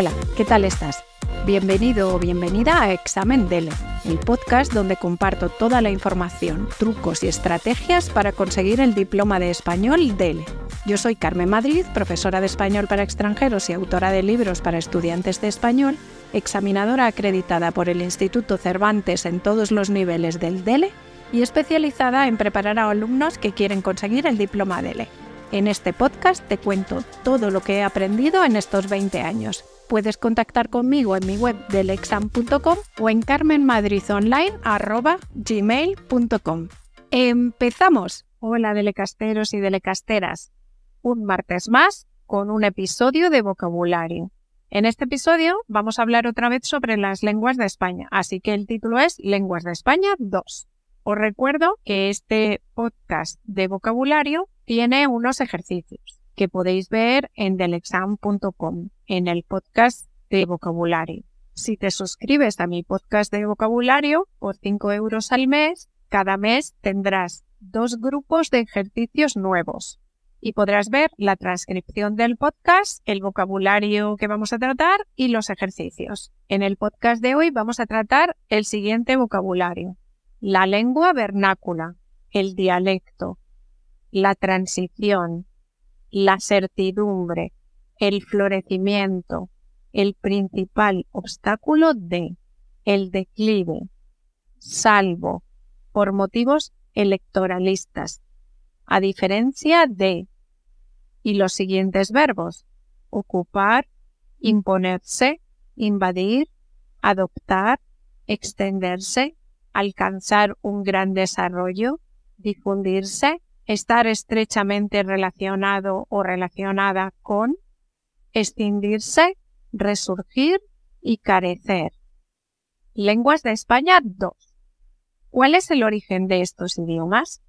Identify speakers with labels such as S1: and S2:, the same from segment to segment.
S1: Hola, ¿qué tal estás? Bienvenido o bienvenida a Examen DELE, el podcast donde comparto toda la información, trucos y estrategias para conseguir el diploma de español DELE. Yo soy Carmen Madrid, profesora de español para extranjeros y autora de libros para estudiantes de español, examinadora acreditada por el Instituto Cervantes en todos los niveles del DELE y especializada en preparar a alumnos que quieren conseguir el diploma DELE. En este podcast te cuento todo lo que he aprendido en estos 20 años. Puedes contactar conmigo en mi web delexam.com o en carmenmadridonline.gmail.com. ¡Empezamos! Hola delecasteros y delecasteras. Un martes más con un episodio de vocabulario. En este episodio vamos a hablar otra vez sobre las lenguas de España, así que el título es Lenguas de España 2. Os recuerdo que este podcast de vocabulario tiene unos ejercicios que podéis ver en delexam.com en el podcast de vocabulario. Si te suscribes a mi podcast de vocabulario por 5 euros al mes, cada mes tendrás dos grupos de ejercicios nuevos y podrás ver la transcripción del podcast, el vocabulario que vamos a tratar y los ejercicios. En el podcast de hoy vamos a tratar el siguiente vocabulario. La lengua vernácula, el dialecto, la transición, la certidumbre, el florecimiento, el principal obstáculo de, el declive, salvo, por motivos electoralistas, a diferencia de, y los siguientes verbos, ocupar, imponerse, invadir, adoptar, extenderse, alcanzar un gran desarrollo, difundirse, estar estrechamente relacionado o relacionada con, extinguirse, resurgir y carecer. Lenguas de España 2. ¿Cuál es el origen de estos idiomas?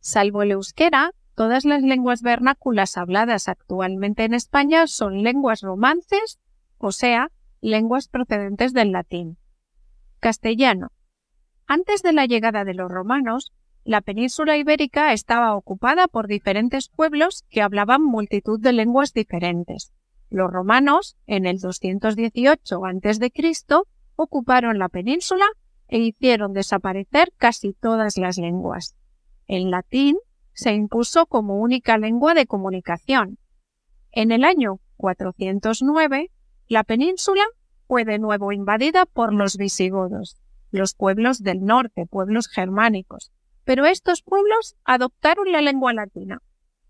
S1: Salvo el euskera, todas las lenguas vernáculas habladas actualmente en España son lenguas romances, o sea, lenguas procedentes del latín. Castellano. Antes de la llegada de los romanos, la península ibérica estaba ocupada por diferentes pueblos que hablaban multitud de lenguas diferentes. Los romanos, en el 218 a.C., ocuparon la península e hicieron desaparecer casi todas las lenguas. El latín se impuso como única lengua de comunicación. En el año 409, la península fue de nuevo invadida por los visigodos, los pueblos del norte, pueblos germánicos, pero estos pueblos adoptaron la lengua latina.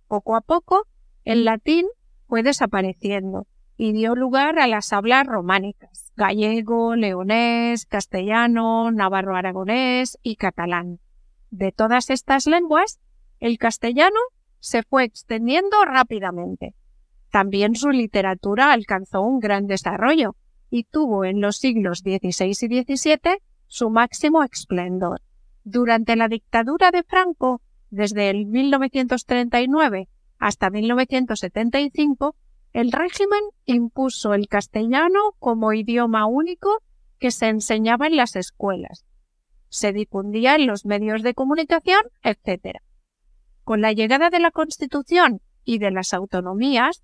S1: Poco a poco, el latín fue desapareciendo y dio lugar a las hablas románicas, gallego, leonés, castellano, navarro-aragonés y catalán. De todas estas lenguas, el castellano se fue extendiendo rápidamente. También su literatura alcanzó un gran desarrollo y tuvo en los siglos XVI y XVII su máximo esplendor. Durante la dictadura de Franco, desde el 1939 hasta 1975, el régimen impuso el castellano como idioma único que se enseñaba en las escuelas, se difundía en los medios de comunicación, etc. Con la llegada de la Constitución y de las autonomías,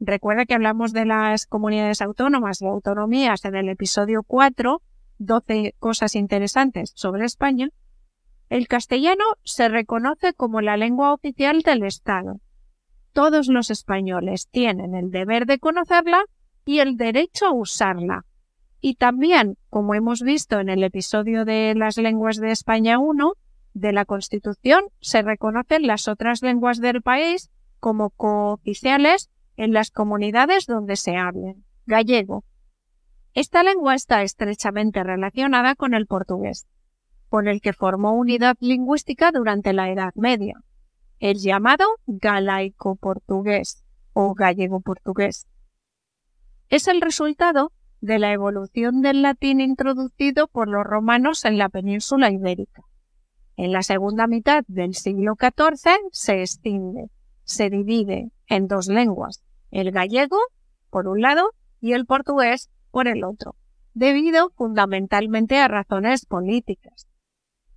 S1: recuerda que hablamos de las comunidades autónomas y autonomías en el episodio 4, 12 cosas interesantes sobre España, el castellano se reconoce como la lengua oficial del Estado. Todos los españoles tienen el deber de conocerla y el derecho a usarla. Y también, como hemos visto en el episodio de las lenguas de España 1, de la Constitución se reconocen las otras lenguas del país como cooficiales en las comunidades donde se hablen. Gallego. Esta lengua está estrechamente relacionada con el portugués con el que formó unidad lingüística durante la Edad Media, el llamado galaico-portugués o gallego-portugués. Es el resultado de la evolución del latín introducido por los romanos en la península ibérica. En la segunda mitad del siglo XIV se extingue, se divide en dos lenguas, el gallego, por un lado, y el portugués, por el otro, debido fundamentalmente a razones políticas.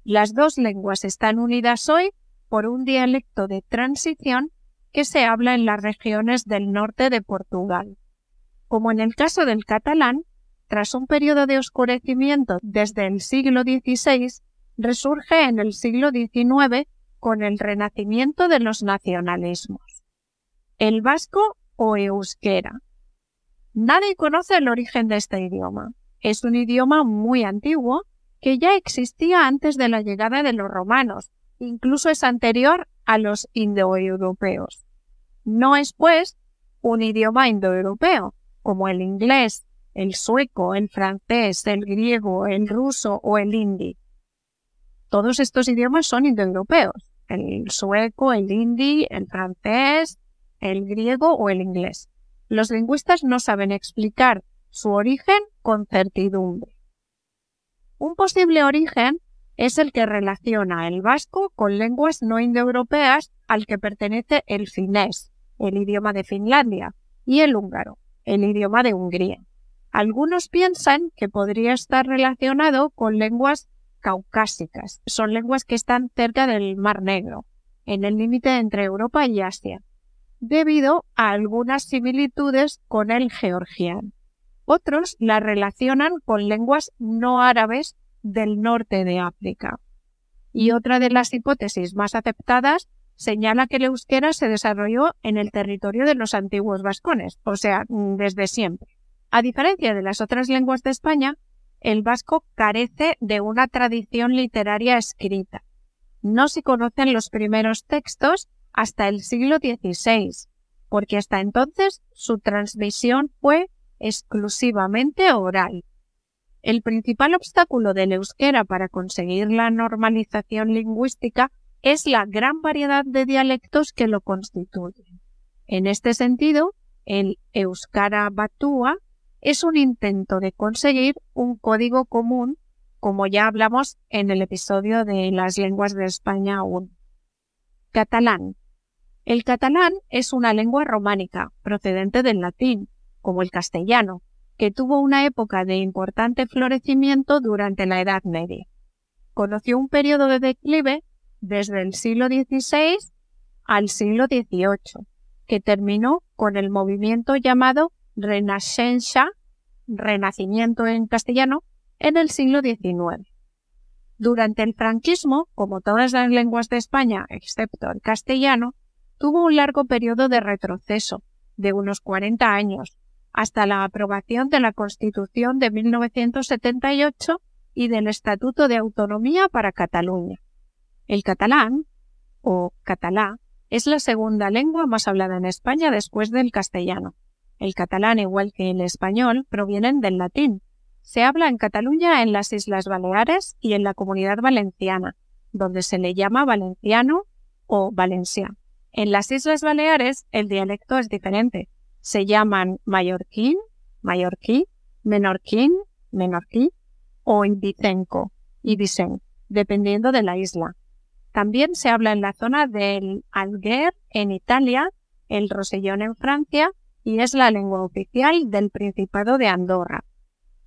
S1: Las dos lenguas están unidas hoy por un dialecto de transición que se habla en las regiones del norte de Portugal. Como en el caso del catalán, tras un periodo de oscurecimiento desde el siglo XVI, resurge en el siglo XIX con el renacimiento de los nacionalismos. El vasco o euskera. Nadie conoce el origen de este idioma. Es un idioma muy antiguo que ya existía antes de la llegada de los romanos, incluso es anterior a los indoeuropeos. No es, pues, un idioma indoeuropeo, como el inglés, el sueco, el francés, el griego, el ruso o el hindi. Todos estos idiomas son indoeuropeos, el sueco, el hindi, el francés, el griego o el inglés. Los lingüistas no saben explicar su origen con certidumbre. Un posible origen es el que relaciona el vasco con lenguas no indoeuropeas al que pertenece el finés, el idioma de Finlandia, y el húngaro, el idioma de Hungría. Algunos piensan que podría estar relacionado con lenguas caucásicas. Son lenguas que están cerca del Mar Negro, en el límite entre Europa y Asia, debido a algunas similitudes con el georgiano. Otros la relacionan con lenguas no árabes del norte de África. Y otra de las hipótesis más aceptadas señala que el euskera se desarrolló en el territorio de los antiguos vascones, o sea, desde siempre. A diferencia de las otras lenguas de España, el vasco carece de una tradición literaria escrita. No se conocen los primeros textos hasta el siglo XVI, porque hasta entonces su transmisión fue exclusivamente oral. El principal obstáculo del euskera para conseguir la normalización lingüística es la gran variedad de dialectos que lo constituyen. En este sentido, el euskara batua es un intento de conseguir un código común, como ya hablamos en el episodio de las lenguas de España 1. Catalán. El catalán es una lengua románica procedente del latín, como el castellano, que tuvo una época de importante florecimiento durante la Edad Media. Conoció un periodo de declive desde el siglo XVI al siglo XVIII, que terminó con el movimiento llamado Renascença, Renacimiento en castellano, en el siglo XIX. Durante el franquismo, como todas las lenguas de España, excepto el castellano, tuvo un largo periodo de retroceso, de unos 40 años, hasta la aprobación de la Constitución de 1978 y del Estatuto de Autonomía para Cataluña. El catalán, o catalá, es la segunda lengua más hablada en España después del castellano. El catalán, igual que el español, provienen del latín. Se habla en Cataluña en las Islas Baleares y en la Comunidad Valenciana, donde se le llama valenciano o valencia. En las Islas Baleares el dialecto es diferente, se llaman mallorquín, mallorquí, menorquín, menorquí o ibicenco, ibicen, dependiendo de la isla. También se habla en la zona del Alger en Italia, el Rosellón en Francia y es la lengua oficial del Principado de Andorra.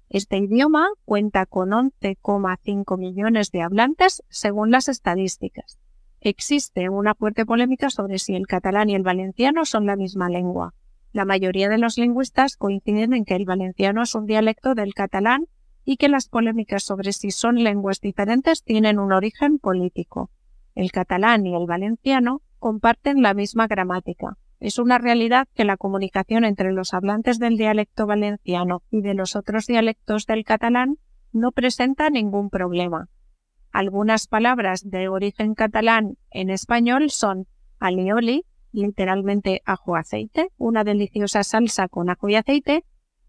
S1: Este idioma cuenta con 11,5 millones de hablantes según las estadísticas. Existe una fuerte polémica sobre si el catalán y el valenciano son la misma lengua. La mayoría de los lingüistas coinciden en que el valenciano es un dialecto del catalán y que las polémicas sobre si son lenguas diferentes tienen un origen político. El catalán y el valenciano comparten la misma gramática. Es una realidad que la comunicación entre los hablantes del dialecto valenciano y de los otros dialectos del catalán no presenta ningún problema. Algunas palabras de origen catalán en español son alioli, literalmente ajo aceite, una deliciosa salsa con ajo y aceite,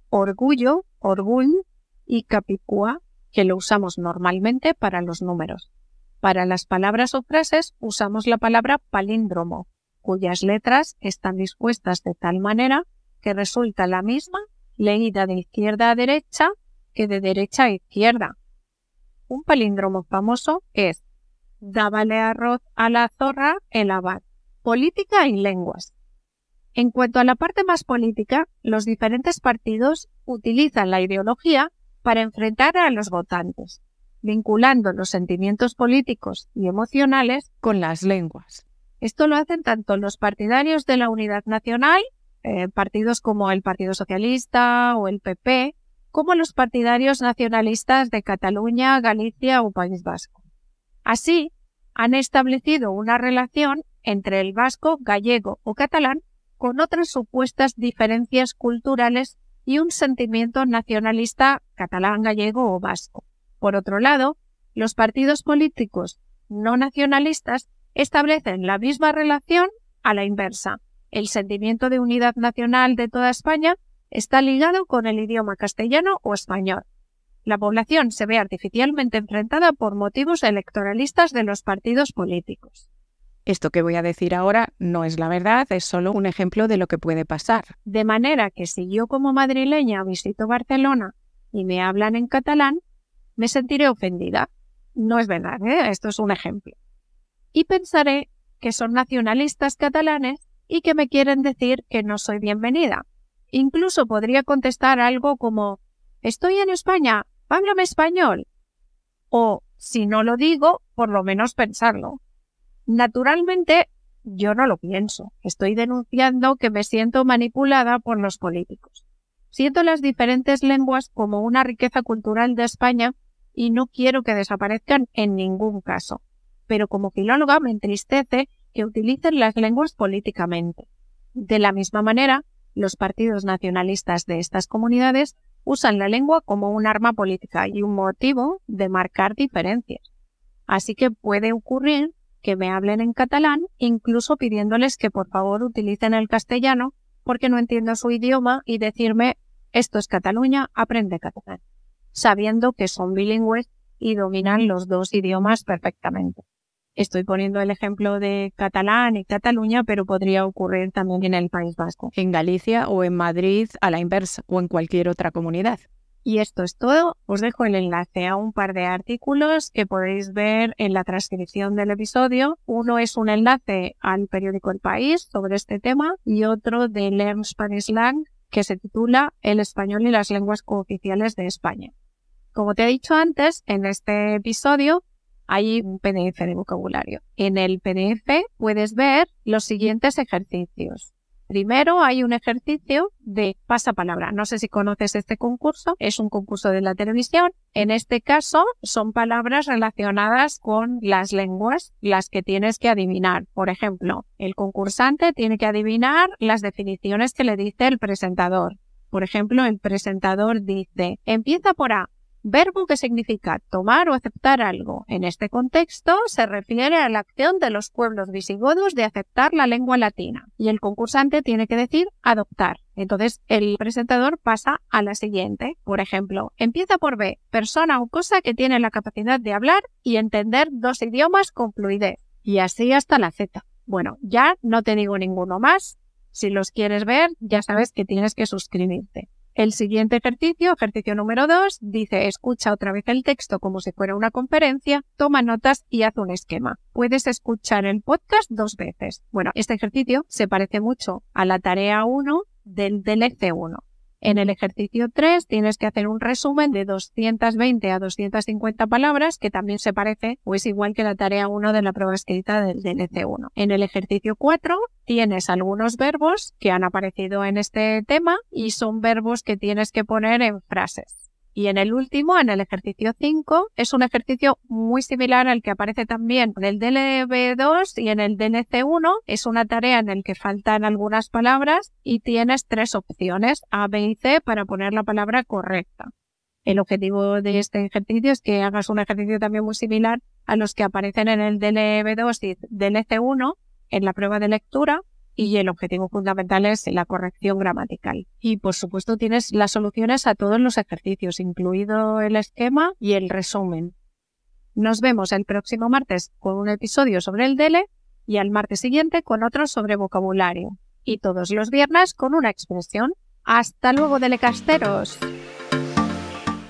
S1: orgullo, orgull y capicúa, que lo usamos normalmente para los números. Para las palabras o frases usamos la palabra palíndromo, cuyas letras están dispuestas de tal manera que resulta la misma leída de izquierda a derecha que de derecha a izquierda. Un palíndromo famoso es Dábale arroz a la zorra el abad política y lenguas. En cuanto a la parte más política, los diferentes partidos utilizan la ideología para enfrentar a los votantes, vinculando los sentimientos políticos y emocionales con las lenguas. Esto lo hacen tanto los partidarios de la unidad nacional, eh, partidos como el Partido Socialista o el PP, como los partidarios nacionalistas de Cataluña, Galicia o País Vasco. Así, han establecido una relación entre el vasco, gallego o catalán con otras supuestas diferencias culturales y un sentimiento nacionalista catalán, gallego o vasco. Por otro lado, los partidos políticos no nacionalistas establecen la misma relación a la inversa. El sentimiento de unidad nacional de toda España está ligado con el idioma castellano o español. La población se ve artificialmente enfrentada por motivos electoralistas de los partidos políticos.
S2: Esto que voy a decir ahora no es la verdad, es solo un ejemplo de lo que puede pasar.
S1: De manera que si yo como madrileña visito Barcelona y me hablan en catalán, me sentiré ofendida. No es verdad, ¿eh? esto es un ejemplo. Y pensaré que son nacionalistas catalanes y que me quieren decir que no soy bienvenida. Incluso podría contestar algo como Estoy en España, háblame español. O, si no lo digo, por lo menos pensarlo. Naturalmente, yo no lo pienso. Estoy denunciando que me siento manipulada por los políticos. Siento las diferentes lenguas como una riqueza cultural de España y no quiero que desaparezcan en ningún caso. Pero como filóloga me entristece que utilicen las lenguas políticamente. De la misma manera, los partidos nacionalistas de estas comunidades usan la lengua como un arma política y un motivo de marcar diferencias. Así que puede ocurrir que me hablen en catalán, incluso pidiéndoles que por favor utilicen el castellano porque no entiendo su idioma y decirme esto es Cataluña, aprende catalán, sabiendo que son bilingües y dominan los dos idiomas perfectamente. Estoy poniendo el ejemplo de catalán y Cataluña, pero podría ocurrir también en el País Vasco.
S2: En Galicia o en Madrid a la inversa o en cualquier otra comunidad.
S1: Y esto es todo. Os dejo el enlace a un par de artículos que podéis ver en la transcripción del episodio. Uno es un enlace al periódico El País sobre este tema y otro de Learn Spanish Lang que se titula El español y las lenguas cooficiales de España. Como te he dicho antes, en este episodio hay un PDF de vocabulario. En el PDF puedes ver los siguientes ejercicios. Primero hay un ejercicio de pasapalabra. No sé si conoces este concurso. Es un concurso de la televisión. En este caso son palabras relacionadas con las lenguas, las que tienes que adivinar. Por ejemplo, el concursante tiene que adivinar las definiciones que le dice el presentador. Por ejemplo, el presentador dice, empieza por A, Verbo que significa tomar o aceptar algo. En este contexto se refiere a la acción de los pueblos visigodos de aceptar la lengua latina. Y el concursante tiene que decir adoptar. Entonces el presentador pasa a la siguiente. Por ejemplo, empieza por B, persona o cosa que tiene la capacidad de hablar y entender dos idiomas con fluidez. Y así hasta la Z. Bueno, ya no te digo ninguno más. Si los quieres ver, ya sabes que tienes que suscribirte. El siguiente ejercicio, ejercicio número 2, dice escucha otra vez el texto como si fuera una conferencia, toma notas y haz un esquema. Puedes escuchar el podcast dos veces. Bueno, este ejercicio se parece mucho a la tarea 1 del DLC1. En el ejercicio 3 tienes que hacer un resumen de 220 a 250 palabras, que también se parece o es igual que la tarea 1 de la prueba escrita del DLC1. En el ejercicio 4 tienes algunos verbos que han aparecido en este tema y son verbos que tienes que poner en frases. Y en el último, en el ejercicio 5, es un ejercicio muy similar al que aparece también en el DLB2 y en el DLC1. Es una tarea en el que faltan algunas palabras y tienes tres opciones, A, B y C, para poner la palabra correcta. El objetivo de este ejercicio es que hagas un ejercicio también muy similar a los que aparecen en el DLB2 y DLC1 en la prueba de lectura y el objetivo fundamental es la corrección gramatical. Y por supuesto tienes las soluciones a todos los ejercicios, incluido el esquema y el resumen. Nos vemos el próximo martes con un episodio sobre el DELE y al martes siguiente con otro sobre vocabulario. Y todos los viernes con una expresión. Hasta luego, delecasteros.